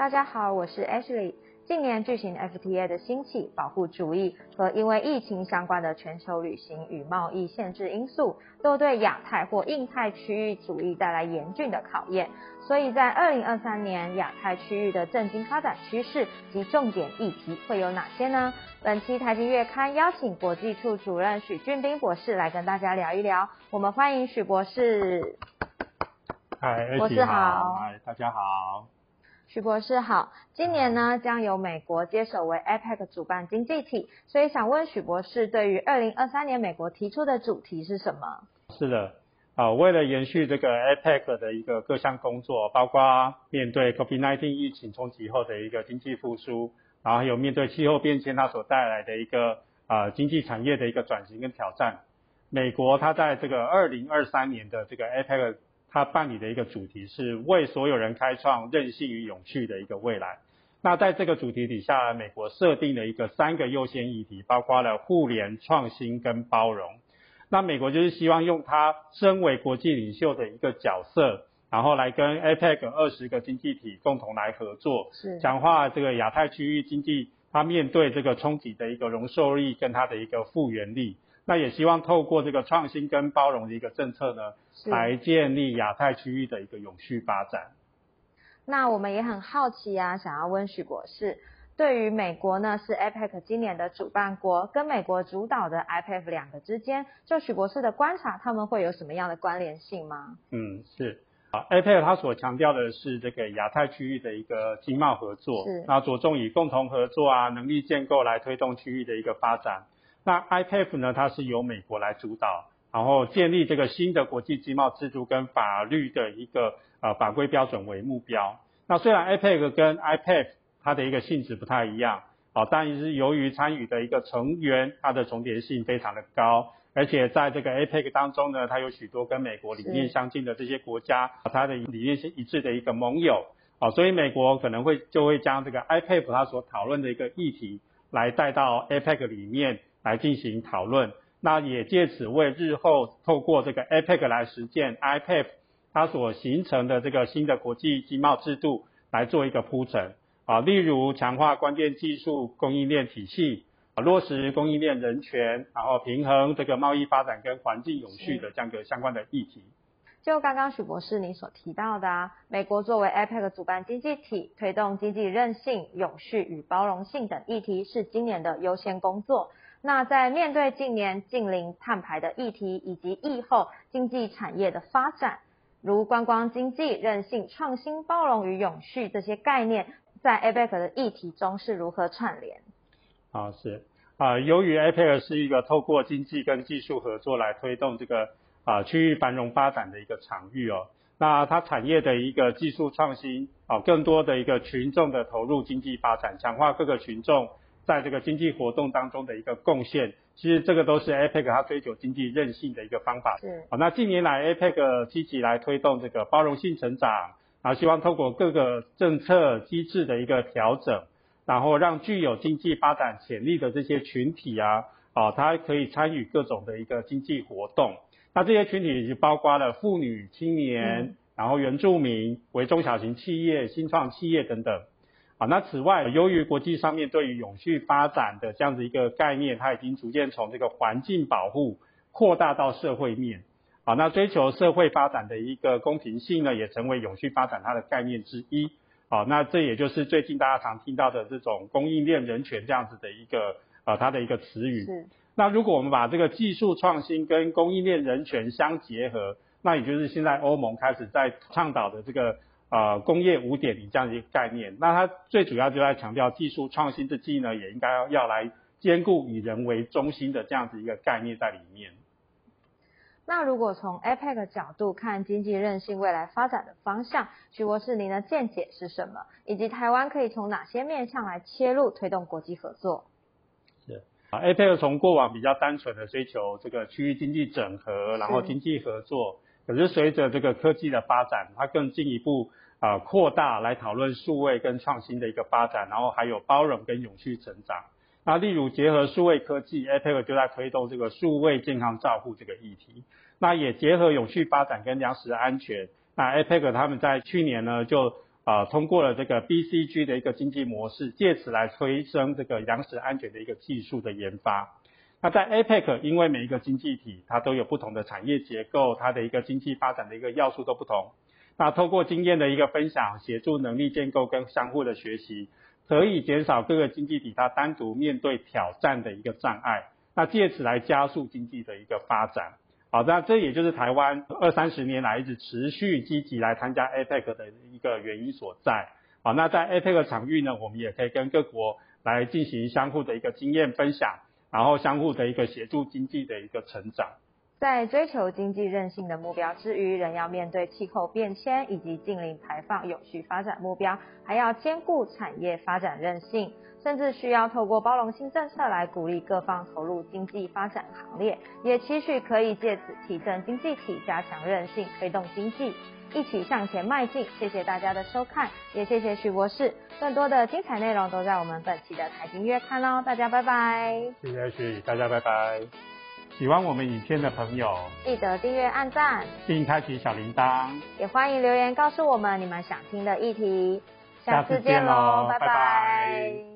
大家好，我是 Ashley。近年巨型 FTA 的兴起，保护主义和因为疫情相关的全球旅行与贸易限制因素，都对亚太或印太区域主义带来严峻的考验。所以在二零二三年，亚太区域的政经发展趋势及重点议题会有哪些呢？本期财经月刊邀请国际处主任许俊斌博士来跟大家聊一聊。我们欢迎许博士。嗨，博士好。嗨，大家好。徐博士好，今年呢将由美国接手为 APEC 主办经济体，所以想问许博士，对于二零二三年美国提出的主题是什么？是的，啊，为了延续这个 APEC 的一个各项工作，包括面对 COVID-19 疫情冲击后的一个经济复苏，然后还有面对气候变迁它所带来的一个啊经济产业的一个转型跟挑战，美国它在这个二零二三年的这个 APEC。他办理的一个主题是为所有人开创韧性与永续的一个未来。那在这个主题底下，美国设定了一个三个优先议题，包括了互联、创新跟包容。那美国就是希望用它身为国际领袖的一个角色，然后来跟 APEC 二十个经济体共同来合作，是强化这个亚太区域经济它面对这个冲击的一个容受力跟它的一个复原力。那也希望透过这个创新跟包容的一个政策呢，来建立亚太区域的一个永续发展。那我们也很好奇啊，想要问许博士，对于美国呢是 APEC 今年的主办国，跟美国主导的 IPF 两个之间，就许博士的观察，他们会有什么样的关联性吗？嗯，是啊，APEC 它所强调的是这个亚太区域的一个经贸合作，是那着重以共同合作啊，能力建构来推动区域的一个发展。那 IPF 呢？它是由美国来主导，然后建立这个新的国际经贸制度跟法律的一个呃法规标准为目标。那虽然 IPF 跟 IPF 它的一个性质不太一样，啊，但是由于参与的一个成员它的重叠性非常的高，而且在这个 APEC 当中呢，它有许多跟美国理念相近的这些国家，它的理念是一致的一个盟友，啊，所以美国可能会就会将这个 IPF 它所讨论的一个议题来带到 APEC 里面。来进行讨论，那也借此为日后透过这个 APEC 来实践 IPF 它所形成的这个新的国际经贸制度来做一个铺陈啊，例如强化关键技术供应链体系啊，落实供应链人权，然后平衡这个贸易发展跟环境永续的这样一个相关的议题。就刚刚许博士你所提到的啊，美国作为 APEC 主办经济体，推动经济韧性、永续与包容性等议题是今年的优先工作。那在面对近年近邻碳排的议题，以及疫后经济产业的发展，如观光经济、韧性、创新、包容与永续这些概念，在 APEC 的议题中是如何串联？啊，是啊，由于 APEC 是一个透过经济跟技术合作来推动这个啊区域繁荣发展的一个场域哦，那它产业的一个技术创新啊，更多的一个群众的投入经济发展，强化各个群众。在这个经济活动当中的一个贡献，其实这个都是 APEC 它追求经济韧性的一个方法。是。好，那近年来 APEC 积极来推动这个包容性成长，然后希望透过各个政策机制的一个调整，然后让具有经济发展潜力的这些群体啊，啊，它可以参与各种的一个经济活动。那这些群体就包括了妇女、青年，然后原住民、为中小型企业、新创企业等等。好，那此外，由于国际上面对于永续发展的这样子一个概念，它已经逐渐从这个环境保护扩大到社会面。啊，那追求社会发展的一个公平性呢，也成为永续发展它的概念之一。啊，那这也就是最近大家常听到的这种供应链人权这样子的一个呃它的一个词语。是。那如果我们把这个技术创新跟供应链人权相结合，那也就是现在欧盟开始在倡导的这个。呃，工业五点零这样一个概念，那它最主要就在强调技术创新之际呢，也应该要要来兼顾以人为中心的这样子一个概念在里面。那如果从 APEC 角度看经济韧性未来发展的方向，徐博士您的见解是什么？以及台湾可以从哪些面向来切入推动国际合作？是啊，APEC 从过往比较单纯的追求这个区域经济整合，然后经济合作。可是随着这个科技的发展，它更进一步啊扩大来讨论数位跟创新的一个发展，然后还有包容跟永续成长。那例如结合数位科技，APEC 就在推动这个数位健康照护这个议题。那也结合永续发展跟粮食安全。那 APEC 他们在去年呢就呃通过了这个 BCG 的一个经济模式，借此来推升这个粮食安全的一个技术的研发。那在 APEC，因为每一个经济体它都有不同的产业结构，它的一个经济发展的一个要素都不同。那透过经验的一个分享，协助能力建构跟相互的学习，可以减少各个经济体它单独面对挑战的一个障碍。那借此来加速经济的一个发展。好，那这也就是台湾二三十年来一直持续积极来参加 APEC 的一个原因所在。好，那在 APEC 场域呢，我们也可以跟各国来进行相互的一个经验分享。然后相互的一个协助经济的一个成长，在追求经济韧性的目标之余，仍要面对气候变迁以及近零排放有序发展目标，还要兼顾产业发展韧性，甚至需要透过包容性政策来鼓励各方投入经济发展行列，也期许可以借此提振经济体，加强韧性，推动经济。一起向前迈进，谢谢大家的收看，也谢谢徐博士。更多的精彩内容都在我们本期的财经月刊哦，大家拜拜。谢谢徐，大家拜拜。喜欢我们影片的朋友，记得订阅、按赞，并开启小铃铛。也欢迎留言告诉我们你们想听的议题。下次见喽，拜拜。